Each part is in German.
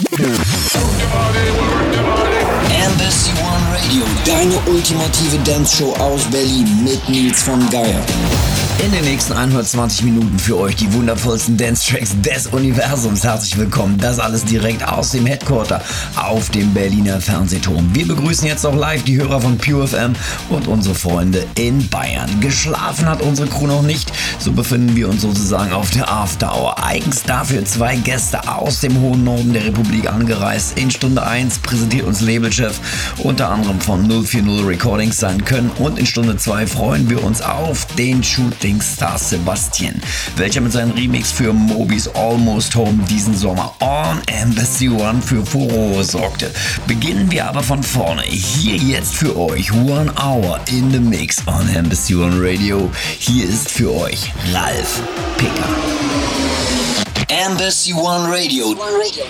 Yeah. Ultimative Dance-Show aus Berlin mit Nils von Geier. In den nächsten 120 Minuten für euch die wundervollsten Dance-Tracks des Universums. Herzlich willkommen. Das alles direkt aus dem Headquarter auf dem Berliner Fernsehturm. Wir begrüßen jetzt auch live die Hörer von PureFM und unsere Freunde in Bayern. Geschlafen hat unsere Crew noch nicht, so befinden wir uns sozusagen auf der After-Hour. Eigens dafür zwei Gäste aus dem hohen Norden der Republik angereist. In Stunde 1 präsentiert uns Labelchef unter anderem von 040 Recordings sein können und in Stunde 2 freuen wir uns auf den Shooting Star Sebastian, welcher mit seinem Remix für Mobis Almost Home diesen Sommer on Embassy One für Furore sorgte. Beginnen wir aber von vorne. Hier jetzt für euch One Hour in the Mix on Embassy One Radio. Hier ist für euch Ralf Picker. Embassy One Radio. One Radio.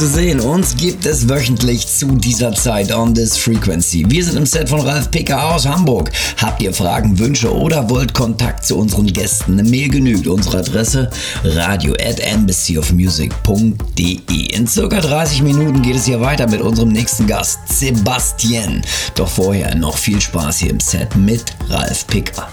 Zu sehen. Uns gibt es wöchentlich zu dieser Zeit on this frequency. Wir sind im Set von Ralf Picker aus Hamburg. Habt ihr Fragen, Wünsche oder wollt Kontakt zu unseren Gästen? Eine Mail genügt. Unsere Adresse radio at embassyofmusic.de. In circa 30 Minuten geht es hier weiter mit unserem nächsten Gast, Sebastian. Doch vorher noch viel Spaß hier im Set mit Ralf Picker.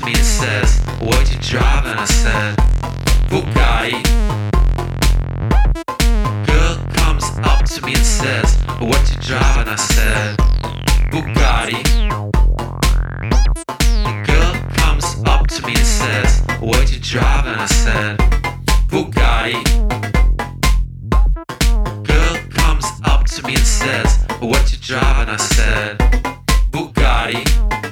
Drive? And says, What you driving? I said, Bugatti. Girl comes up to me and says, What you drive? And I said, Bugatti. Girl comes up to me and says, What you driving? I said, Bugatti. Girl comes up to me and says, What you drive? And I said, Bugatti.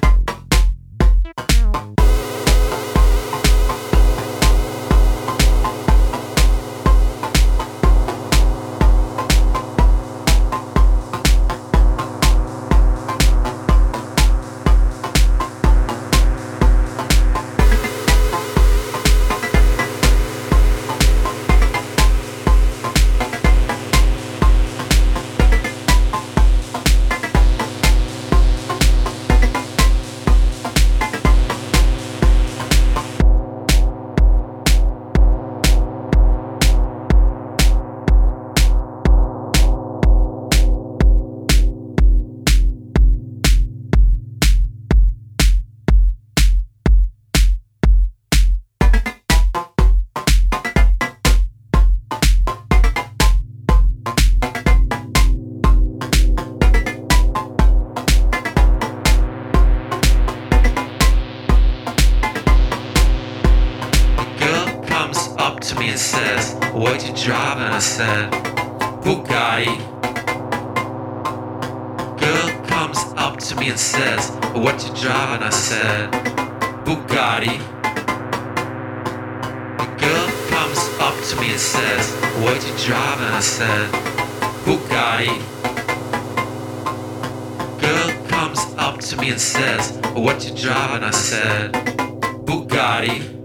To me and says, What you drive? And I said, Bugatti.